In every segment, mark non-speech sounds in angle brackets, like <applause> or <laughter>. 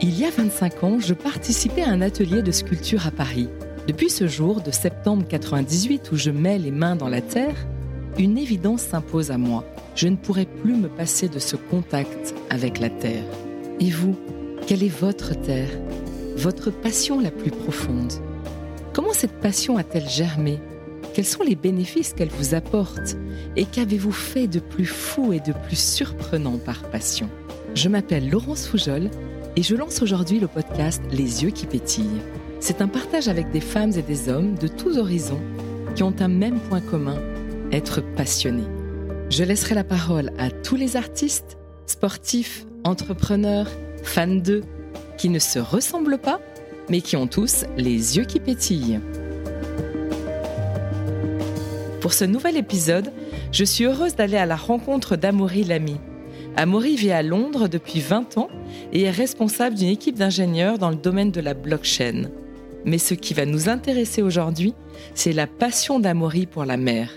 Il y a 25 ans, je participais à un atelier de sculpture à Paris. Depuis ce jour de septembre 98 où je mets les mains dans la terre, une évidence s'impose à moi. Je ne pourrai plus me passer de ce contact avec la terre. Et vous, quelle est votre terre? Votre passion la plus profonde? Comment cette passion a-t-elle germé? Quels sont les bénéfices qu'elle vous apporte Et qu'avez-vous fait de plus fou et de plus surprenant par passion? Je m'appelle Laurence Foujol et je lance aujourd'hui le podcast Les yeux qui pétillent. C'est un partage avec des femmes et des hommes de tous horizons qui ont un même point commun, être passionnés. Je laisserai la parole à tous les artistes, sportifs, entrepreneurs, fans d'eux, qui ne se ressemblent pas, mais qui ont tous les yeux qui pétillent. Pour ce nouvel épisode, je suis heureuse d'aller à la rencontre d'Amaury Lamy. Amaury vit à Londres depuis 20 ans et est responsable d'une équipe d'ingénieurs dans le domaine de la blockchain. Mais ce qui va nous intéresser aujourd'hui, c'est la passion d'Amaury pour la mer.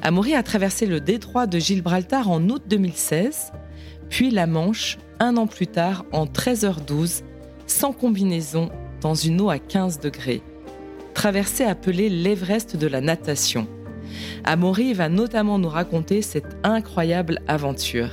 Amaury a traversé le détroit de Gibraltar en août 2016, puis la Manche un an plus tard en 13h12, sans combinaison, dans une eau à 15 degrés. Traversée appelée l'Everest de la natation. Amaury va notamment nous raconter cette incroyable aventure.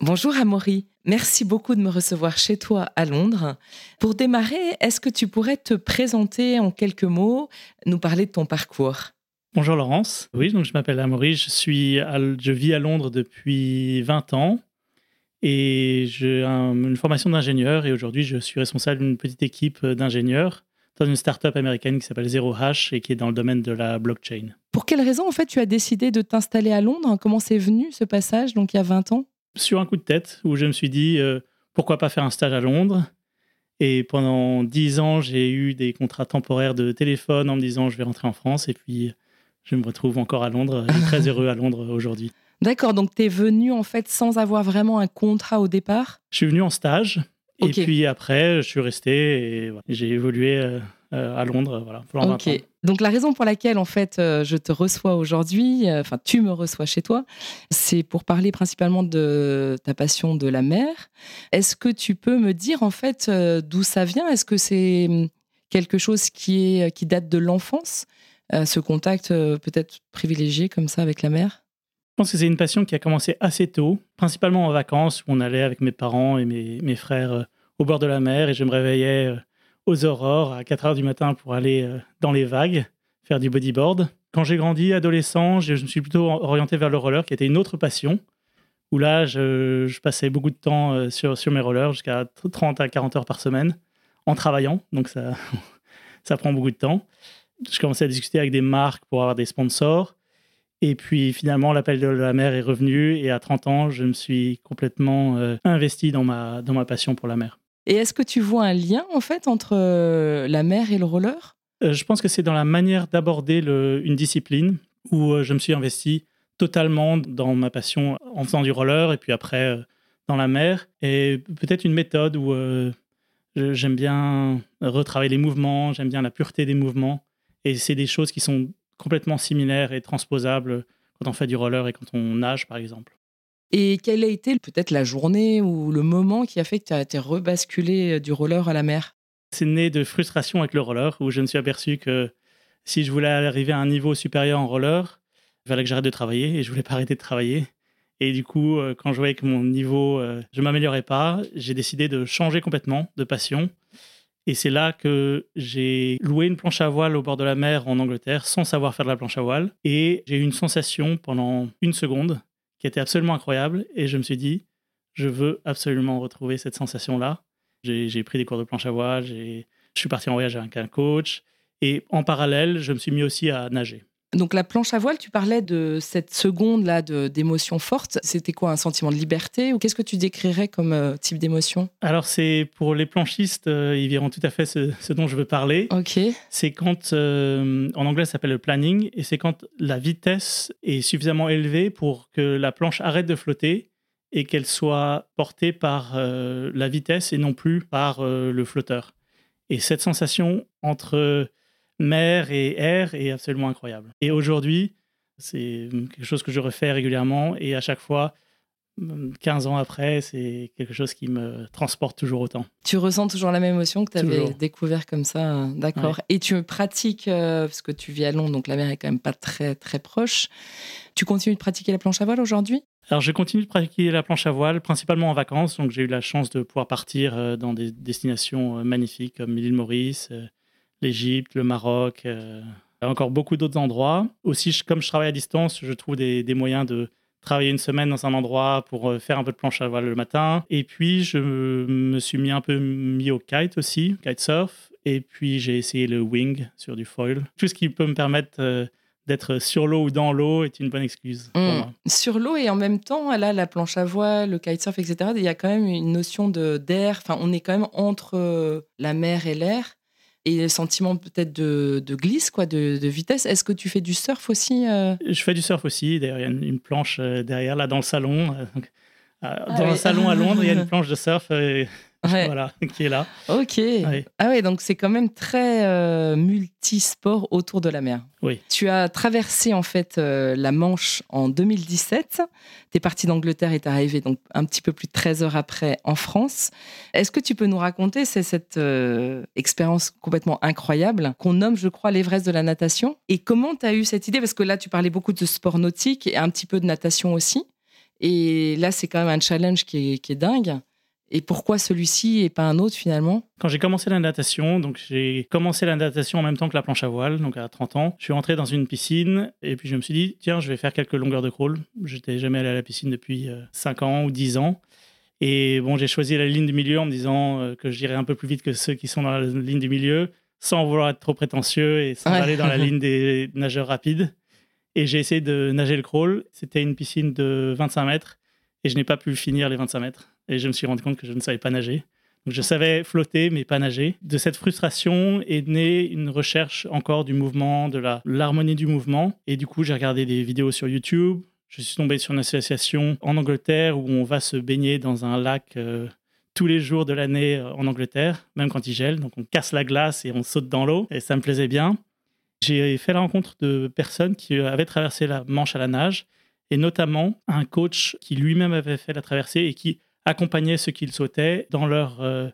Bonjour Amaury, merci beaucoup de me recevoir chez toi à Londres. Pour démarrer, est-ce que tu pourrais te présenter en quelques mots, nous parler de ton parcours? Bonjour Laurence. Oui, donc je m'appelle Amaury, je, suis je vis à Londres depuis 20 ans et j'ai une formation d'ingénieur et aujourd'hui je suis responsable d'une petite équipe d'ingénieurs dans une start-up américaine qui s'appelle Zero Hash et qui est dans le domaine de la blockchain. Pour quelle raison en fait tu as décidé de t'installer à Londres? Comment c'est venu ce passage donc il y a 20 ans? Sur un coup de tête où je me suis dit euh, pourquoi pas faire un stage à Londres? Et pendant dix ans, j'ai eu des contrats temporaires de téléphone en me disant je vais rentrer en France. Et puis, je me retrouve encore à Londres. Je suis <laughs> très heureux à Londres aujourd'hui. D'accord, donc tu es venu en fait sans avoir vraiment un contrat au départ? Je suis venu en stage. Et puis après, je suis resté et j'ai évolué euh, euh, à Londres. Voilà, ok. Donc la raison pour laquelle en fait euh, je te reçois aujourd'hui, enfin tu me reçois chez toi, c'est pour parler principalement de ta passion de la mer. Est-ce que tu peux me dire en fait d'où ça vient? Est-ce que c'est hum, quelque chose qui est qui date de l'enfance, ce contact peut-être privilégié comme ça avec la mer? Je pense que c'est une passion qui a commencé assez tôt, principalement en vacances où on allait avec mes parents et mes, mes frères au bord de la mer et je me réveillais aux aurores à 4 heures du matin pour aller euh, dans les vagues, faire du bodyboard. Quand j'ai grandi, adolescent, je, me suis plutôt orienté vers le roller, qui était une autre passion, où là, je, passais beaucoup de temps euh, sur, mes rollers, jusqu'à 30 à 40 heures par semaine, en travaillant, donc ça, <laughs> ça prend beaucoup de temps. Je commençais à discuter avec des marques pour avoir des sponsors. Et puis finalement, l'appel de la mer est revenu et à 30 ans, je me suis complètement euh, investi dans ma, dans ma passion pour la mer. Et est-ce que tu vois un lien en fait entre euh, la mer et le roller? Euh, Je pense que c'est dans la manière d'aborder une discipline où euh, je me suis investi totalement dans ma passion en faisant du roller et puis après dans la mer. Et peut-être une méthode où j'aime bien retravailler les mouvements, j'aime bien la pureté des mouvements. Et c'est des choses qui sont complètement similaires et transposables quand on fait du roller et quand on nage par exemple. Et quelle a été peut-être la journée ou le moment qui a fait que tu as été rebasculé euh, du roller à la mer? C'est né de frustration avec le roller, où je me suis aperçu que si je voulais arriver à un niveau supérieur en roller, il fallait que j'arrête de travailler et je voulais pas arrêter de travailler. Et du coup, euh, quand je voyais que mon niveau, euh, je m'améliorais pas, j'ai décidé de changer complètement de passion. Et c'est là que j'ai loué une planche à voile au bord de la mer en Angleterre sans savoir faire de la planche à voile. Et j'ai eu une sensation pendant une seconde qui était absolument incroyable. Et je me suis dit, je veux absolument retrouver cette sensation-là. J'ai pris des cours de planche à voile, je suis parti en voyage avec un coach. Et en parallèle, je me suis mis aussi à nager. Donc la planche à voile, tu parlais de cette seconde là d'émotion forte. C'était quoi un sentiment de liberté ou qu'est-ce que tu décrirais comme euh, type d'émotion? Alors c'est pour les planchistes, euh, ils verront tout à fait ce, dont je veux parler. Ok. C'est quand euh, en anglais ça s'appelle le planning et c'est quand la vitesse est suffisamment élevée pour que la planche arrête de flotter et qu'elle soit portée par la vitesse et non plus par le flotteur. Et cette sensation entre mer et air est absolument incroyable. Et aujourd'hui, C'est quelque chose que je refais régulièrement et à chaque fois, 15 ans après, c'est quelque chose qui me transporte toujours autant. Tu ressens toujours la même émotion que tu avais découvert comme ça, d'accord. Et tu pratiques, euh, parce que tu vis à Londres, donc la mer est quand même pas très très proche. Tu continues de pratiquer la planche à voile aujourd'hui? Alors, je continue de pratiquer la planche à voile, principalement en vacances. Donc, j'ai eu la chance de pouvoir partir euh, dans des destinations euh, magnifiques comme l'île Maurice, l'Égypte, le Maroc, encore beaucoup d'autres endroits. Aussi, comme je travaille à distance, je trouve des moyens de travailler une semaine dans un endroit pour euh, faire un peu de planche à voile le matin. Et puis, je me suis mis un peu mis au kite aussi, kitesurf. Et puis, j'ai essayé le wing sur du foil. Tout ce qui peut me permettre euh, d'être sur l'eau ou dans l'eau est une bonne excuse. Pour moi. Sur l'eau et en même temps, là, la planche à voile, le kitesurf, etc., il y a quand même une notion d'air. Enfin, on est quand même entre euh, la mer et l'air et le sentiment peut-être de, glisse, quoi, de, vitesse. Est-ce que tu fais du surf aussi euh? Je fais du surf aussi. D'ailleurs, il y a une, planche euh, derrière, là, dans le salon. Euh, ah dans le salon à <laughs> Londres, il y a une planche de surf. <laughs> voilà, qui est là. Ok. Ah oui, donc c'est quand même très euh, multisport autour de la mer. Oui. Tu as traversé en fait euh, la Manche en 2017. Tu es parti d'Angleterre et tu es arrivé donc un petit peu plus de 13 heures après en France. Est-ce que tu peux nous raconter cette euh, expérience complètement incroyable qu'on nomme, je crois, l'Everest de la natation? Et comment tu as eu cette idée? Parce que là, tu parlais beaucoup de sport nautique et un petit peu de natation aussi. Et là, c'est quand même un challenge qui est, qui est dingue. Et pourquoi celui-ci et pas un autre finalement? Quand j'ai commencé la natation, donc j'ai commencé la natation en même temps que la planche à voile, donc à 30 ans, je suis rentré dans une piscine et puis je me suis dit, tiens, je vais faire quelques longueurs de crawl. J'étais jamais allé à la piscine depuis 5 euh, ans ou 10 ans. Et bon, j'ai choisi la ligne du milieu en me disant euh, que j'irais un peu plus vite que ceux qui sont dans la ligne du milieu, sans vouloir être trop prétentieux et sans aller dans la <laughs> ligne des nageurs rapides. Et j'ai essayé de nager le crawl. C'était une piscine de 25 mètres et je n'ai pas pu finir les 25 mètres et je me suis rendu compte que je ne savais pas nager. Donc je savais flotter, mais pas nager. De cette frustration est née une recherche encore du mouvement, de l'harmonie du mouvement. Et du coup, j'ai regardé des vidéos sur YouTube. Je suis tombé sur une association en Angleterre où on va se baigner dans un lac euh, tous les jours de l'année euh, en Angleterre, même quand il gèle. Donc on casse la glace et on saute dans l'eau. Et ça me plaisait bien. J'ai fait la rencontre de personnes qui avaient traversé la Manche à la nage, et notamment un coach qui lui-même avait fait la traversée et qui accompagner ceux qu'ils souhaitaient dans leur euh,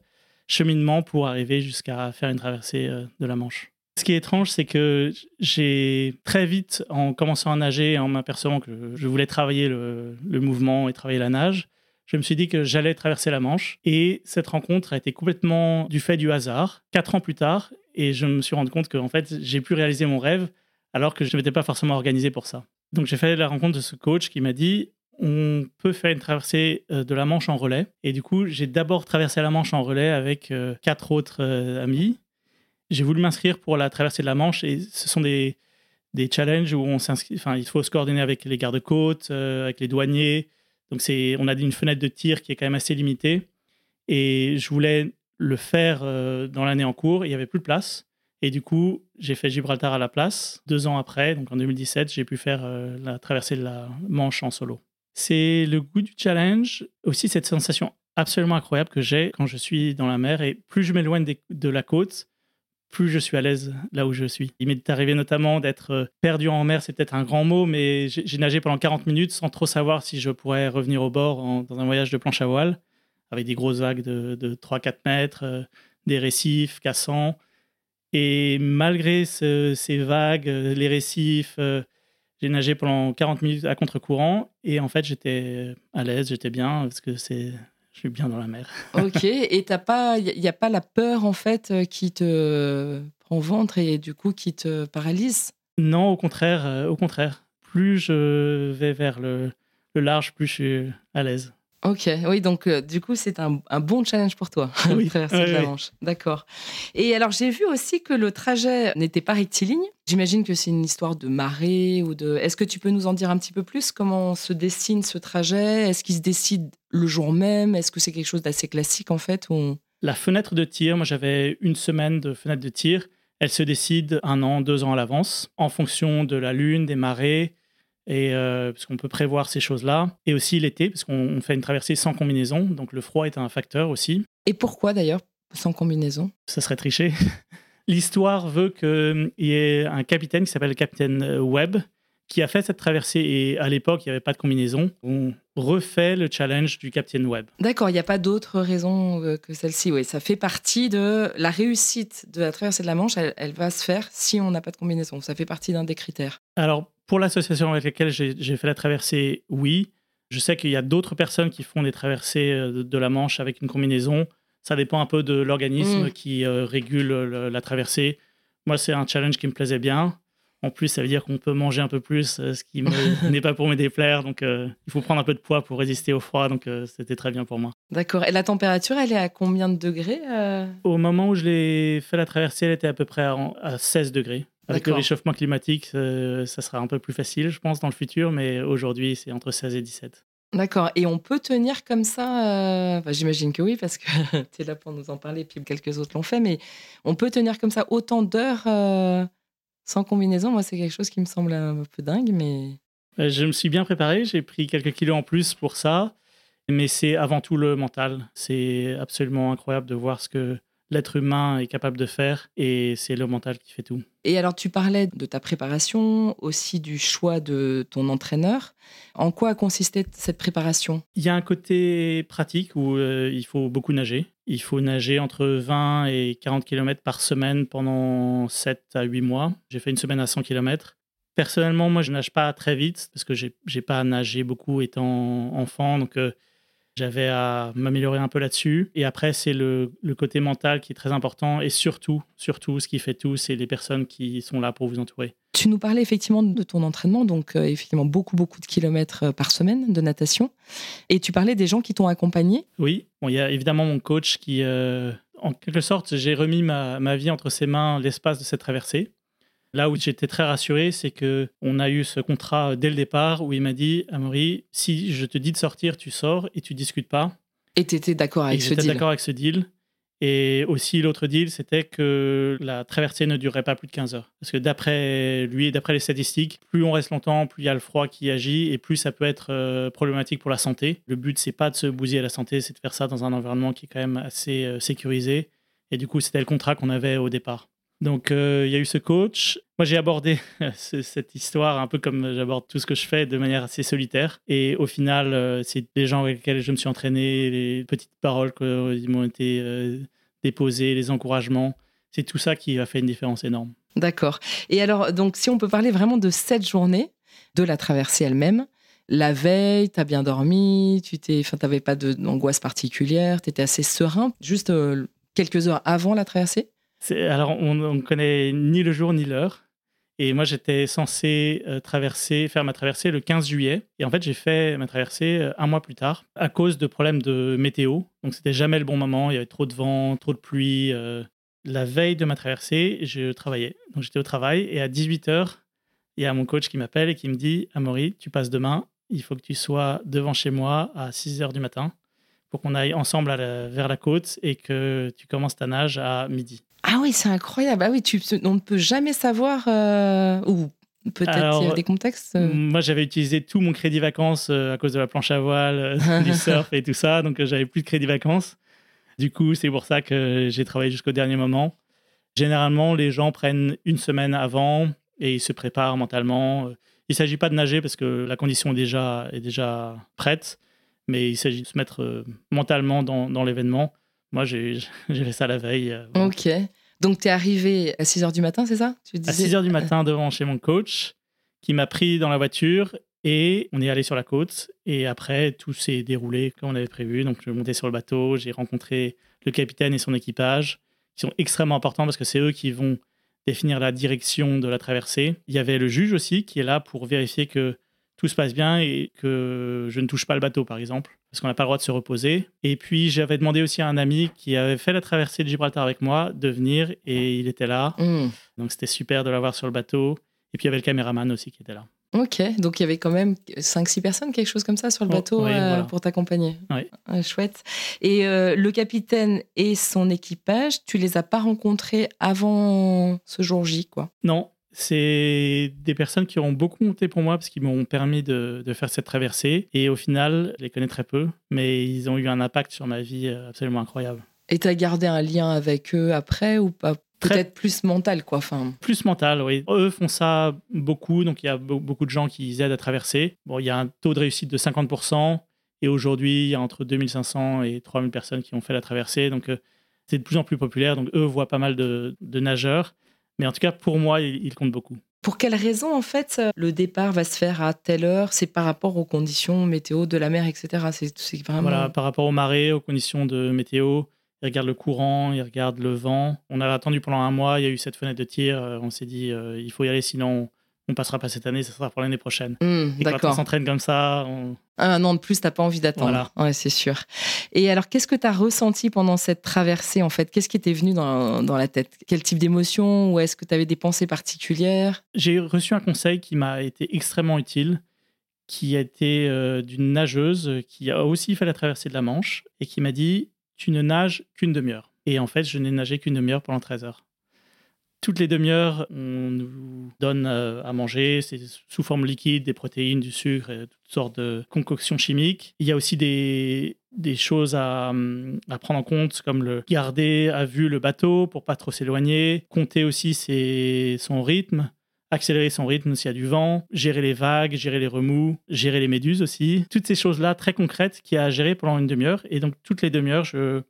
cheminement pour arriver jusqu'à faire une traversée euh, de la Manche. Ce qui est étrange, c'est que j'ai très vite, en commençant à nager, en m'apercevant que je voulais travailler le, mouvement et travailler la nage, je me suis dit que j'allais traverser la Manche. Et cette rencontre a été complètement du fait du hasard, quatre ans plus tard. Et je me suis rendu compte qu'en fait, j'ai pu réaliser mon rêve alors que je ne m'étais pas forcément organisé pour ça. Donc j'ai fait la rencontre de ce coach qui m'a dit on peut faire une traversée euh, de la Manche en relais. Et du coup, j'ai d'abord traversé la Manche en relais avec euh, quatre autres euh, amis. J'ai voulu m'inscrire pour la traversée de la Manche et ce sont des, des challenges où on s'inscrit, enfin, il faut se coordonner avec les gardes-côtes, avec les douaniers. Donc, c'est, on a une fenêtre de tir qui est quand même assez limitée. Et je voulais le faire dans l'année en cours. il n'y avait plus de place. Et du coup, j'ai fait Gibraltar à la place. Deux ans après, donc en 2017, j'ai pu faire la traversée de la Manche en solo. C'est le goût du challenge, aussi cette sensation absolument incroyable que j'ai quand je suis dans la mer. Et plus je m'éloigne de la côte, plus je suis à l'aise là où je suis. Il m'est arrivé notamment d'être euh, perdu en mer, c'est peut-être un grand mot, mais j'ai nagé pendant 40 minutes sans trop savoir si je pourrais revenir au bord dans un voyage de planche à voile, avec des grosses vagues de, 3-4 mètres, euh, des récifs cassants. Et malgré ces vagues, euh, les récifs, j'ai nagé pendant 40 minutes à contre-courant et en fait j'étais à l'aise, j'étais bien parce que c'est je suis bien dans la mer. <laughs> ok, et t'as pas, il n'y a pas la peur en fait euh, qui te prend ventre et du coup qui te paralyse? Non, au contraire, euh, au contraire. Plus je vais vers le, le large, plus je suis à l'aise. Ok, oui, donc euh, du coup, c'est un, bon challenge pour toi, <laughs> oui. traverser la Manche. D'accord. Et alors, j'ai vu aussi que le trajet n'était pas rectiligne. J'imagine que c'est une histoire de marée ou de. Est-ce que tu peux nous en dire un petit peu plus? Comment se dessine ce trajet? Est-ce qu'il se décide le jour même? Est-ce que c'est quelque chose d'assez classique en fait. La fenêtre de tir, moi j'avais une semaine de fenêtre de tir. Elle se décide un an, deux ans à l'avance, en fonction de la lune, des marées, et euh, parce qu'on peut prévoir ces choses-là. Et aussi l'été, parce qu'on fait une traversée sans combinaison, donc le froid est un facteur aussi. Et pourquoi d'ailleurs sans combinaison? Ça serait triché. <laughs> L'histoire veut qu'il y ait un capitaine qui s'appelle le capitaine Webb, qui a fait cette traversée. Et à l'époque, il n'y avait pas de combinaison. On refait le challenge du Captain Web. D'accord, il n'y a pas d'autre raison euh, que celle-ci. Oui, ça fait partie de la réussite de la traversée de la Manche. Elle, va se faire si on n'a pas de combinaison. Ça fait partie d'un des critères. Alors, pour l'association avec laquelle j'ai fait la traversée, oui. Je sais qu'il y a d'autres personnes qui font des traversées euh, de la Manche avec une combinaison. Ça dépend un peu de l'organisme mm. qui euh, régule la traversée. Moi, c'est un challenge qui me plaisait bien. En plus, ça veut dire qu'on peut manger un peu plus, euh, ce qui <laughs> n'est pas pour me déplaire. Donc, euh, il faut prendre un peu de poids pour résister au froid. Donc, euh, c'était très bien pour moi. D'accord. Et la température, elle est à combien de degrés Au moment où je l'ai fait la traversée, elle était à peu près à, 16 degrés. Avec le réchauffement climatique, ça sera un peu plus facile, je pense, dans le futur. Mais aujourd'hui, c'est entre 16 et 17. D'accord. Et on peut tenir comme ça J'imagine que oui, parce que <laughs> tu es là pour nous en parler, puis quelques autres l'ont fait. Mais on peut tenir comme ça autant d'heures sans combinaison, moi, c'est quelque chose qui me semble un peu dingue, mais. Euh, je me suis bien préparé, j'ai pris quelques kilos en plus pour ça, mais c'est avant tout le mental. C'est absolument incroyable de voir ce que l'être humain est capable de faire et c'est le mental qui fait tout. Et alors tu parlais de ta préparation, aussi du choix de ton entraîneur. En quoi consistait cette préparation? Il y a un côté pratique où euh, il faut beaucoup nager. Il faut nager entre 20 et 40 km par semaine pendant 7 à 8 mois. J'ai fait une semaine à 100 km. Personnellement, moi, je nage pas très vite parce que j'ai pas nagé beaucoup étant enfant. Donc, euh, j'avais à m'améliorer un peu là-dessus. Et après, c'est le, côté mental qui est très important. Et surtout, surtout, ce qui fait tout, c'est les personnes qui sont là pour vous entourer. Tu nous parlais effectivement de ton entraînement, donc euh, effectivement beaucoup, beaucoup de kilomètres euh, par semaine de natation. Et tu parlais des gens qui t'ont accompagné Oui, il y a évidemment mon coach qui, euh, en quelque sorte, j'ai remis ma, ma vie entre ses mains l'espace de cette traversée. Là où j'étais très rassuré, c'est que on a eu ce contrat dès le départ où il m'a dit Amaury, si je te dis de sortir, tu sors et tu discutes pas. Et tu étais d'accord avec ce deal. d'accord avec ce deal. Et aussi, l'autre deal, c'était que la traversée ne durerait pas plus de 15 heures. Parce que d'après lui et d'après les statistiques, plus on reste longtemps, plus il y a le froid qui agit et plus ça peut être euh, problématique pour la santé. Le but, c'est pas de se bousiller la santé, c'est de faire ça dans un environnement qui est quand même assez euh, sécurisé. Et du coup, c'était le contrat qu'on avait au départ. Donc, euh, il y a eu ce coach. Moi, j'ai abordé <laughs> cette histoire un peu comme j'aborde tout ce que je fais de manière assez solitaire. Et au final, euh, c'est les gens avec lesquels je me suis entraîné, les petites paroles qui m'ont été euh, déposées, les encouragements. C'est tout ça qui a fait une différence énorme. D'accord. Et alors, donc, si on peut parler vraiment de cette journée, de la traversée elle-même, la veille, tu as bien dormi, tu n'avais pas d'angoisse particulière, tu étais assez serein, juste quelques heures avant la traversée? Alors, on ne connaît ni le jour ni l'heure. Et moi, j'étais censé euh, traverser, faire ma traversée le 15 juillet. Et en fait, j'ai fait ma traversée euh, un mois plus tard à cause de problèmes de météo. Donc, c'était jamais le bon moment. Il y avait trop de vent, trop de pluie. Euh. La veille de ma traversée, je travaillais. Donc, j'étais au travail. Et à 18h, il y a mon coach qui m'appelle et qui me dit Amaury, tu passes demain. Il faut que tu sois devant chez moi à 6h du matin pour qu'on aille ensemble vers la côte et que tu commences ta nage à midi. Ah oui, c'est incroyable. Ah oui, tu, on ne peut jamais savoir euh, ou peut-être il y a des contextes. Euh. Moi, j'avais utilisé tout mon crédit vacances euh, à cause de la planche à voile, <laughs> du surf et tout ça, donc j'avais plus de crédit vacances. Du coup, c'est pour ça que j'ai travaillé jusqu'au dernier moment. Généralement, les gens prennent une semaine avant et ils se préparent mentalement. Il ne s'agit pas de nager parce que la condition est déjà, est déjà prête, mais il s'agit de se mettre mentalement dans, dans l'événement. Moi, j'ai <laughs> fait ça la veille. Euh, ok. Donc, tu es arrivé à 6 h du matin, c'est ça? Tu À 6 h du matin devant chez mon coach, qui m'a pris dans la voiture et on est allé sur la côte. Et après, tout s'est déroulé comme on avait prévu. Donc, je montais sur le bateau, j'ai rencontré le capitaine et son équipage, qui sont extrêmement importants parce que c'est eux qui vont définir la direction de la traversée. Il y avait le juge aussi qui est là pour vérifier que tout se passe bien et que je ne touche pas le bateau, par exemple, parce qu'on n'a pas le droit de se reposer. Et puis, j'avais demandé aussi à un ami qui avait fait la traversée de Gibraltar avec moi de venir et il était là. Mm. Donc, c'était super de l'avoir sur le bateau. Et puis, il y avait le caméraman aussi qui était là. Ok, donc il y avait quand même 5-6 personnes, quelque chose comme ça, sur le oh, bateau euh, pour t'accompagner. Oui. chouette. Et euh, le capitaine et son équipage, tu les as pas rencontrés avant ce jour J, quoi? Non, c'est des personnes qui ont beaucoup monté pour moi parce qu'ils m'ont permis de, faire cette traversée. Et au final, je les connais très peu, mais ils ont eu un impact sur ma vie euh, absolument incroyable. Et tu as gardé un lien avec eux après ou pas? Peut-être plus mental, quoi. Enfin... Plus mental, oui. Eux font ça beaucoup, donc il y a beaucoup de gens qui aident à traverser. Bon, il y a un taux de réussite de 50%, et aujourd'hui, il y a entre 2500 et 3000 personnes qui ont fait la traversée, donc euh, c'est de plus en plus populaire. Donc eux voient pas mal de, nageurs, mais en tout cas, pour moi, ils, comptent beaucoup. Pour quelle raison, en fait, le départ va se faire à telle heure? C'est par rapport aux conditions météo de la mer, etc. C'est vraiment... Voilà, par rapport aux marées, aux conditions de météo il regarde le courant, il regarde le vent. On a attendu pendant un mois, il y a eu cette fenêtre de tir. Euh, on s'est dit, euh, il faut y aller, sinon on passera pas cette année, ça sera pour l'année prochaine. Mmh, et quand on s'entraîne comme ça. On... Un an de plus, t'as pas envie d'attendre. Ouais, c'est sûr. Et alors, qu'est-ce que tu as ressenti pendant cette traversée, en fait? Qu'est-ce qui était venu dans, dans la tête? Quel type d'émotion? Ou est-ce que tu avais des pensées particulières? J'ai reçu un conseil qui m'a été extrêmement utile, qui a été euh, d'une nageuse qui a aussi fait la traversée de la Manche et qui m'a dit tu ne nages qu'une demi-heure. Et en fait, je n'ai nagé qu'une demi-heure pendant 13 heures. Toutes les demi-heures, on nous donne euh, à manger, c'est sous forme liquide, des protéines, du sucre, et toutes sortes de concoctions chimiques. Il y a aussi des, choses à, à, prendre en compte, comme le garder à vue le bateau pour pas trop s'éloigner, compter aussi son rythme, accélérer son rythme s'il y a du vent, gérer les vagues, gérer les remous, gérer les méduses aussi. Toutes ces choses-là très concrètes qu'il y a à gérer pendant une demi-heure. Et donc, toutes les demi-heures, je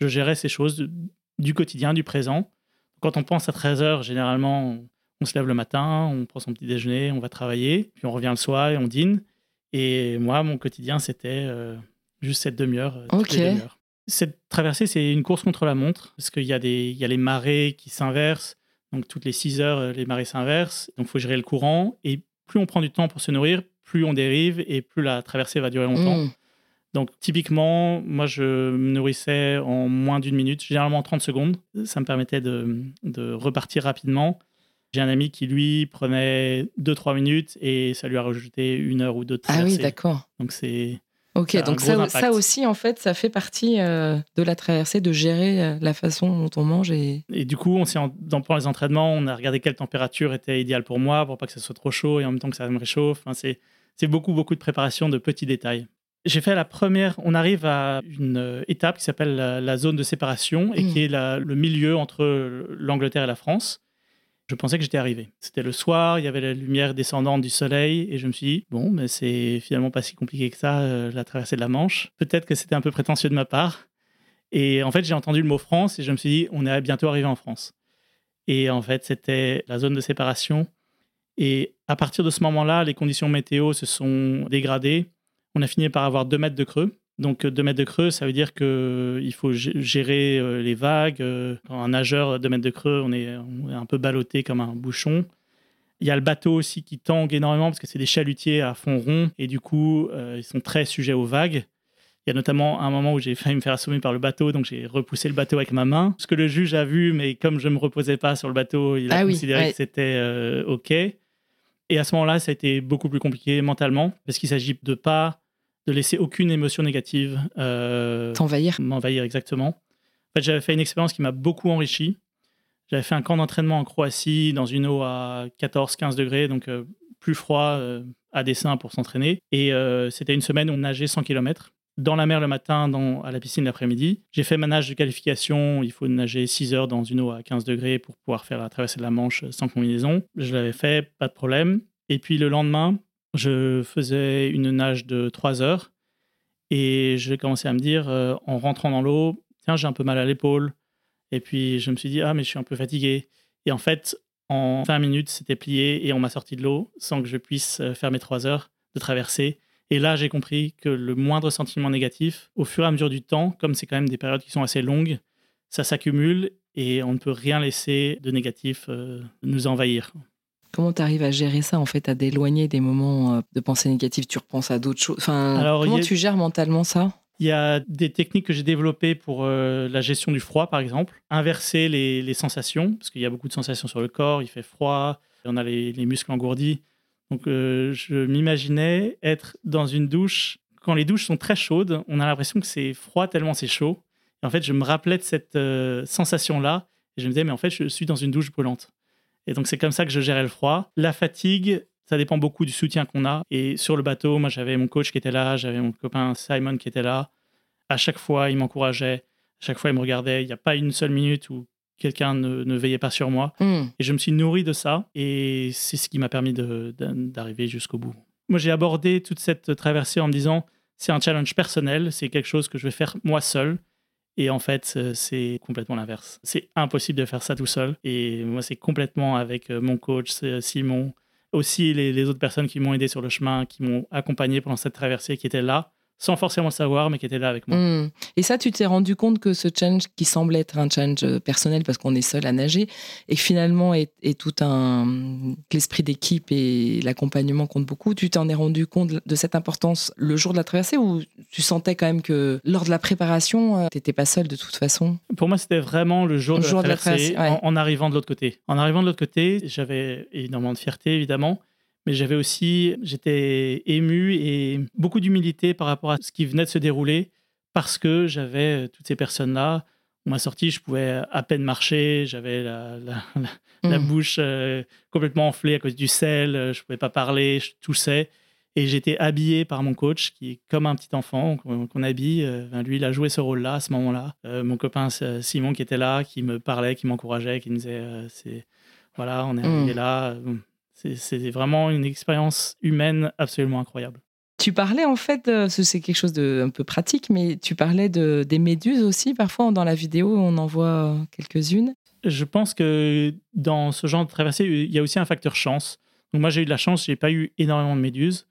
gérais ces choses du quotidien, du présent. Quand on pense à 13 heures, généralement, on se lève le matin, on prend son petit déjeuner, on va travailler, puis on revient le soir et on dîne. Et moi, mon quotidien, c'était euh, juste cette demi-heure. Euh, cette traversée, c'est une course contre la montre, parce qu'il y, a des, il y a les marées qui s'inversent, donc toutes les 6 heures, euh, les marées s'inversent. Donc il faut gérer le courant. Et plus on prend du temps pour se nourrir, plus on dérive et plus la traversée va durer longtemps. Mm. Donc typiquement, moi je me nourrissais en moins d'une minute, généralement 30 secondes. Ça me permettait de, de repartir rapidement. J'ai un ami qui lui prenait 2-3 minutes et ça lui a rajouté une heure ou deux de traversée. Ah oui, d'accord. Donc c'est Ok, donc ça, ça, aussi, en fait, ça fait partie euh, de la traversée, de gérer euh, la façon dont on mange. Et, et du coup, on s'est dans, pendant les entraînements, on a regardé quelle température était idéale pour moi, pour pas que ça soit trop chaud et en même temps que ça me réchauffe. Enfin, c'est beaucoup, beaucoup de préparation de petits détails. J'ai fait la première, on arrive à une euh, étape qui s'appelle la, zone de séparation et mmh. qui est le milieu entre l'Angleterre et la France je pensais que j'étais arrivé. C'était le soir, il y avait la lumière descendante du soleil, et je me suis dit, bon, mais c'est finalement pas si compliqué que ça, euh, la traversée de la Manche. Peut-être que c'était un peu prétentieux de ma part. Et en fait, j'ai entendu le mot France, et je me suis dit, on est bientôt arrivé en France. Et en fait, c'était la zone de séparation. Et à partir de ce moment-là, les conditions météo se sont dégradées. On a fini par avoir deux mètres de creux. Donc 2 mètres de creux, ça veut dire qu'il faut gérer euh, les vagues. Euh, un nageur 2 mètres de creux, on est, un peu ballotté comme un bouchon. Il y a le bateau aussi qui tangue énormément parce que c'est des chalutiers à fond rond et du coup, euh, ils sont très sujets aux vagues. Il y a notamment un moment où j'ai <laughs> failli me faire assommer par le bateau, donc j'ai repoussé le bateau avec ma main. Ce que le juge a vu, mais comme je ne me reposais pas sur le bateau, il a ah considéré que c'était OK. Et à ce moment-là, ça a été beaucoup plus compliqué mentalement parce qu'il s'agit de pas de laisser aucune émotion négative euh, t'envahir. M'envahir, exactement. En fait, j'avais fait une expérience qui m'a beaucoup enrichi. J'avais fait un camp d'entraînement en Croatie dans une eau à 14-15 degrés, donc euh, plus froid euh, à dessein pour s'entraîner. Et c'était une semaine où on nageait 100 km dans la mer le matin, dans, à la piscine l'après-midi. J'ai fait ma nage de qualification. Il faut nager 6 heures dans une eau à 15 degrés pour pouvoir faire la traversée de la Manche sans combinaison. Je l'avais fait, pas de problème. Et puis le lendemain, je faisais une nage de 3 heures et j'ai commencé à me dire, euh, en rentrant dans l'eau, tiens, j'ai un peu mal à l'épaule. Et puis je me suis dit, ah, mais je suis un peu fatigué. Et en fait, en 20 minutes, c'était plié et on m'a sorti de l'eau sans que je puisse euh, faire mes 3 heures de traversée. Et là, j'ai compris que le moindre sentiment négatif, au fur et à mesure du temps, comme c'est quand même des périodes qui sont assez longues, ça s'accumule et on ne peut rien laisser de négatif euh, nous envahir. Comment tu arrives à gérer ça, en fait, à d'éloigner des moments euh, de pensée négative Tu repenses à d'autres choses? Enfin, Comment tu gères mentalement ça? Il y a des techniques que j'ai développées pour euh, la gestion du froid, par exemple. Inverser les, sensations, parce qu'il y a beaucoup de sensations sur le corps, il fait froid, on a les, muscles engourdis. Donc, euh, je m'imaginais être dans une douche. Quand les douches sont très chaudes, on a l'impression que c'est froid tellement c'est chaud. Et en fait, je me rappelais de cette sensation-là. Et je me disais, mais en fait, je suis dans une douche brûlante. Et donc, c'est comme ça que je gérais le froid. La fatigue, ça dépend beaucoup du soutien qu'on a. Et sur le bateau, moi, j'avais mon coach qui était là, j'avais mon copain Simon qui était là. À chaque fois, il m'encourageait. À Chaque fois, il me regardait. Il n'y a pas une seule minute où quelqu'un ne, veillait pas sur moi. Hmm. Et je me suis nourri de ça. Et c'est ce qui m'a permis d'arriver jusqu'au bout. Moi, j'ai abordé toute cette traversée en me disant, c'est un challenge personnel, c'est quelque chose que je vais faire moi seul. Et en fait, c'est complètement l'inverse. C'est impossible de faire ça tout seul. Et moi, c'est complètement avec euh, mon coach, Simon, aussi les, autres personnes qui m'ont aidé sur le chemin, qui m'ont accompagné pendant cette traversée, qui étaient là sans forcément le savoir, mais qui était là avec moi. Hmm. Et ça, tu t'es rendu compte que ce challenge qui semblait être un challenge euh, personnel parce qu'on est seul à nager, et finalement est, tout un l'esprit d'équipe et l'accompagnement compte beaucoup. Tu t'en es rendu compte de cette importance le jour de la traversée ou tu sentais quand même que lors de la préparation, euh, tu n'étais pas seul de toute façon? Pour moi, c'était vraiment le jour, de, la traversée, en, arrivant de l'autre côté. En arrivant de l'autre côté, j'avais énormément de fierté, évidemment mais j'avais aussi, j'étais ému et beaucoup d'humilité par rapport à ce qui venait de se dérouler parce que j'avais euh, toutes ces personnes-là. On m'a sorti, je pouvais à peine marcher, j'avais la, la, mmh. bouche euh, complètement enflée à cause du sel, euh, je ne pouvais pas parler, je toussais. Et j'étais habillé par mon coach, qui est comme un petit enfant qu'on habille. lui, il a joué ce rôle-là à ce moment-là. mon copain Simon, qui était là, qui me parlait, qui m'encourageait, qui me disait c'est voilà, on est arrivé mmh. là. C'est vraiment une expérience humaine absolument incroyable. Tu parlais en fait, c'est quelque chose de un peu pratique, mais tu parlais de, des méduses aussi. Parfois, dans la vidéo, on en voit quelques-unes. Je pense que dans ce genre de traversée, il y a aussi un facteur chance. Donc moi, j'ai eu de la chance, j'ai pas eu énormément de méduses.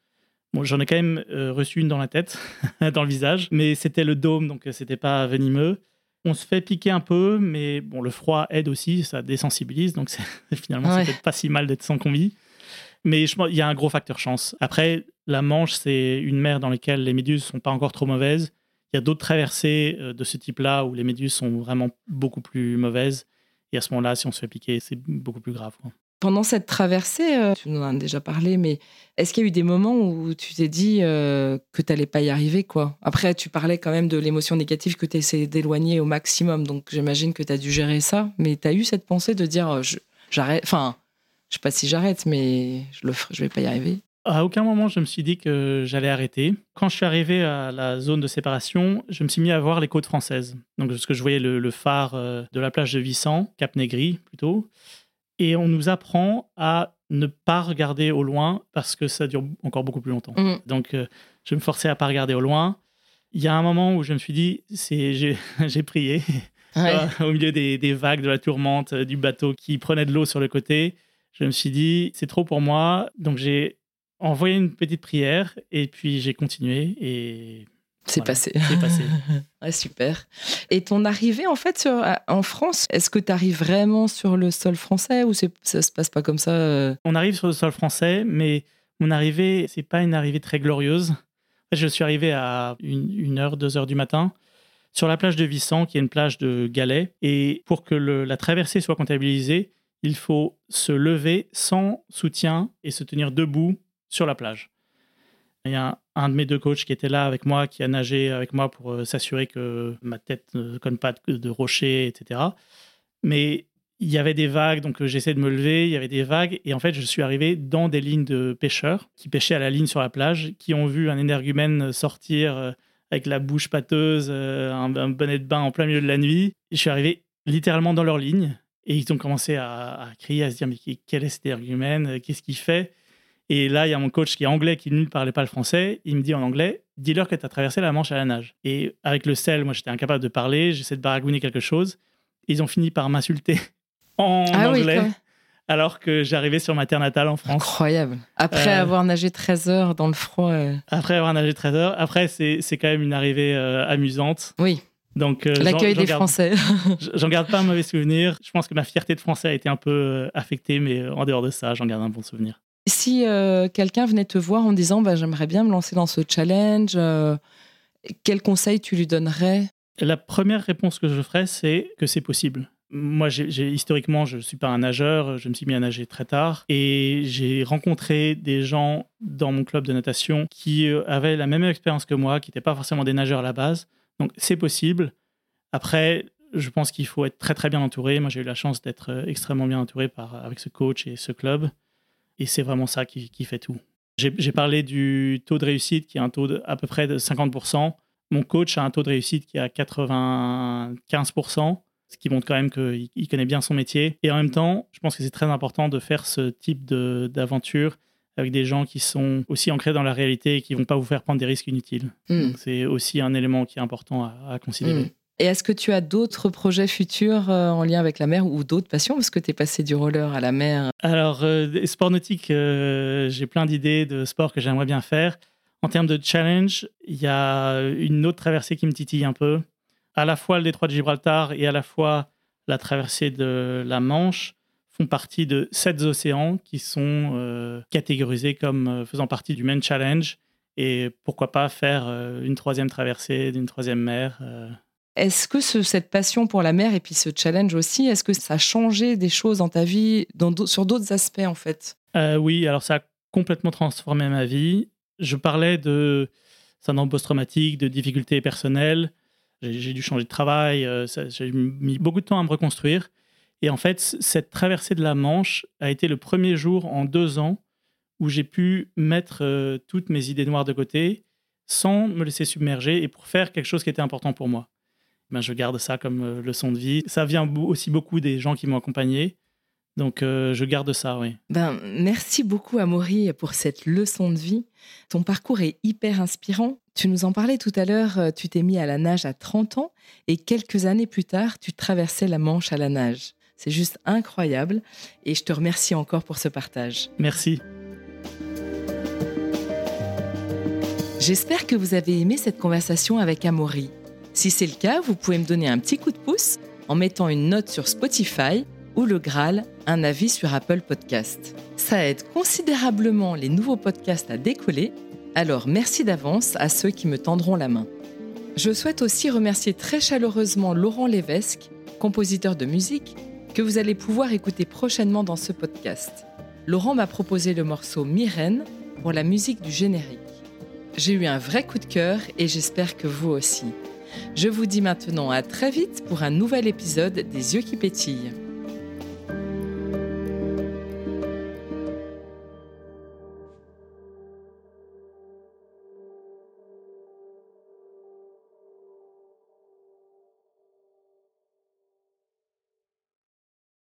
Bon, j'en ai quand même euh, reçu une dans la tête, <laughs> dans le visage, mais c'était le dôme, donc c'était pas venimeux. On se fait piquer un peu, mais bon, le froid aide aussi, ça désensibilise, donc <laughs> finalement, c'est peut-être pas si mal d'être sans combi. Mais je, il y a un gros facteur chance. Après, la Manche, c'est une mer dans laquelle les méduses sont pas encore trop mauvaises. Il y a d'autres traversées euh, de ce type-là où les méduses sont vraiment beaucoup plus mauvaises. Et à ce moment-là, si on se fait piquer, c'est beaucoup plus grave. Pendant cette traversée, euh, tu nous en as déjà parlé, mais est-ce qu'il y a eu des moments où tu t'es dit euh, que tu n'allais pas y arriver quoi? Après, tu parlais quand même de l'émotion négative que tu essayé d'éloigner au maximum, donc j'imagine que tu as dû gérer ça, mais tu as eu cette pensée de dire j'arrête, enfin, je sais pas si j'arrête, mais je ne je vais pas y arriver. À aucun moment, je me suis dit que j'allais arrêter. Quand je suis arrivé à la zone de séparation, je me suis mis à voir les côtes françaises. Donc, parce que je voyais le, phare euh, de la plage de Vissant, Cap Négri plutôt. Et on nous apprend à ne pas regarder au loin parce que ça dure encore beaucoup plus longtemps. Mm. Donc, euh, je me forçais à pas regarder au loin. Il y a un moment où je me suis dit, c'est, j'ai, <laughs> prié au milieu des, des, vagues, de la tourmente, du bateau qui prenait de l'eau sur le côté je me suis dit, c'est trop pour moi. Donc j'ai envoyé une petite prière et puis j'ai continué et c'est passé. C'est passé. <laughs> super. Et ton arrivée, en fait, sur, en France, est-ce que tu arrives vraiment sur le sol français ou ça se passe pas comme ça euh? On arrive sur le sol français, mais mon arrivée, c'est pas une arrivée très glorieuse. Je suis arrivé à une, heure, deux heures du matin sur la plage de Vissant, qui est une plage de galets. Et pour que la traversée soit comptabilisée, il faut se lever sans soutien et se tenir debout sur la plage. Il y a un, de mes deux coachs qui était là avec moi, qui a nagé avec moi pour euh, s'assurer que ma tête ne conne pas de, rochers, etc. Mais il y avait des vagues, donc euh, j'essaie de me lever, il y avait des vagues, et en fait, je suis arrivé dans des lignes de pêcheurs qui pêchaient à la ligne sur la plage, qui ont vu un énergumène sortir euh, avec la bouche pâteuse, un, un bonnet de bain en plein milieu de la nuit. je suis arrivé littéralement dans leur ligne, et ils ont commencé à, crier, à se dire Mais quel est cet argument Qu'est-ce qu'il fait? Et là, il y a mon coach qui est anglais, qui ne parlait pas le français. Il me dit en anglais Dis-leur que tu as traversé la Manche à la nage. Et avec le sel, moi, j'étais incapable de parler. J'essaie de baragouiner quelque chose. ils ont fini par m'insulter <laughs> en ah anglais. alors que j'arrivais sur ma terre natale en France. Incroyable. Après euh, avoir nagé 13 heures dans le froid. Euh. Après avoir nagé 13 heures. Après, c'est quand même une arrivée euh, amusante. Oui. Donc, L'accueil des Français. <laughs> j'en garde pas un mauvais souvenir. Je pense que ma fierté de Français a été un peu affectée, mais en dehors de ça, j'en garde un bon souvenir. Si quelqu'un venait te voir en disant bah, j'aimerais bien me lancer dans ce challenge, quel conseil tu lui donnerais? La première réponse que je ferais, c'est que c'est possible. Moi, historiquement, je ne suis pas un nageur, je me suis mis à nager très tard et j'ai rencontré des gens dans mon club de natation qui avaient la même expérience que moi, qui n'étaient pas forcément des nageurs à la base, donc c'est possible. Après, je pense qu'il faut être très très bien entouré. Moi, j'ai eu la chance d'être euh, extrêmement bien entouré par, avec ce coach et ce club. Et c'est vraiment ça qui, fait tout. J'ai parlé du taux de réussite qui est un taux de, à peu près de 50%. Mon coach a un taux de réussite qui est à 95%, ce qui montre quand même qu'il connaît bien son métier. Et en même temps, je pense que c'est très important de faire ce type d'aventure avec des gens qui sont aussi ancrés dans la réalité et qui ne vont pas vous faire prendre des risques inutiles. Hmm. C'est aussi un élément qui est important à, considérer. Hmm. Et est-ce que tu as d'autres projets futurs euh, en lien avec la mer ou d'autres passions? Parce que tu es passé du roller à la mer. Alors, euh, sport nautique, euh, j'ai plein d'idées de sports que j'aimerais bien faire. En termes de challenge, il y a une autre traversée qui me titille un peu. À la fois le détroit de Gibraltar et à la fois la traversée de la Manche font partie de sept océans qui sont catégorisés comme faisant partie du main challenge. Et pourquoi pas faire une troisième traversée d'une troisième mer est-ce que cette passion pour la mer et puis ce challenge aussi, est-ce que ça a changé des choses dans ta vie sur d'autres aspects en fait? Euh, Oui, alors ça a complètement transformé ma vie. Je parlais de syndrome post-traumatique, de difficultés personnelles. J'ai dû changer de travail, euh, j'ai mis beaucoup de temps à me reconstruire. Et en fait, cette traversée de la Manche a été le premier jour en deux ans où j'ai pu mettre euh, toutes mes idées noires de côté sans me laisser submerger et pour faire quelque chose qui était important pour moi. Ben, je garde ça comme euh, leçon de vie. Ça vient aussi beaucoup des gens qui m'ont accompagné. Donc, euh, je garde ça, oui. Ben, merci beaucoup, Amaury, pour cette leçon de vie. Ton parcours est hyper inspirant. Tu nous en parlais tout à l'heure, euh, tu t'es mis à la nage à 30 ans et quelques années plus tard, tu traversais la Manche à la nage. C'est juste incroyable et je te remercie encore pour ce partage. Merci. J'espère que vous avez aimé cette conversation avec Amaury. Si c'est le cas, vous pouvez me donner un petit coup de pouce en mettant une note sur Spotify ou le Graal, un avis sur Apple Podcast. Ça aide considérablement les nouveaux podcasts à décoller, alors merci d'avance à ceux qui me tendront la main. Je souhaite aussi remercier très chaleureusement Laurent Lévesque, compositeur de musique, que vous allez pouvoir écouter prochainement dans ce podcast. Laurent m'a proposé le morceau Myrène pour la musique du générique. J'ai eu un vrai coup de cœur et j'espère que vous aussi. Je vous dis maintenant à très vite pour un nouvel épisode des yeux qui pétillent.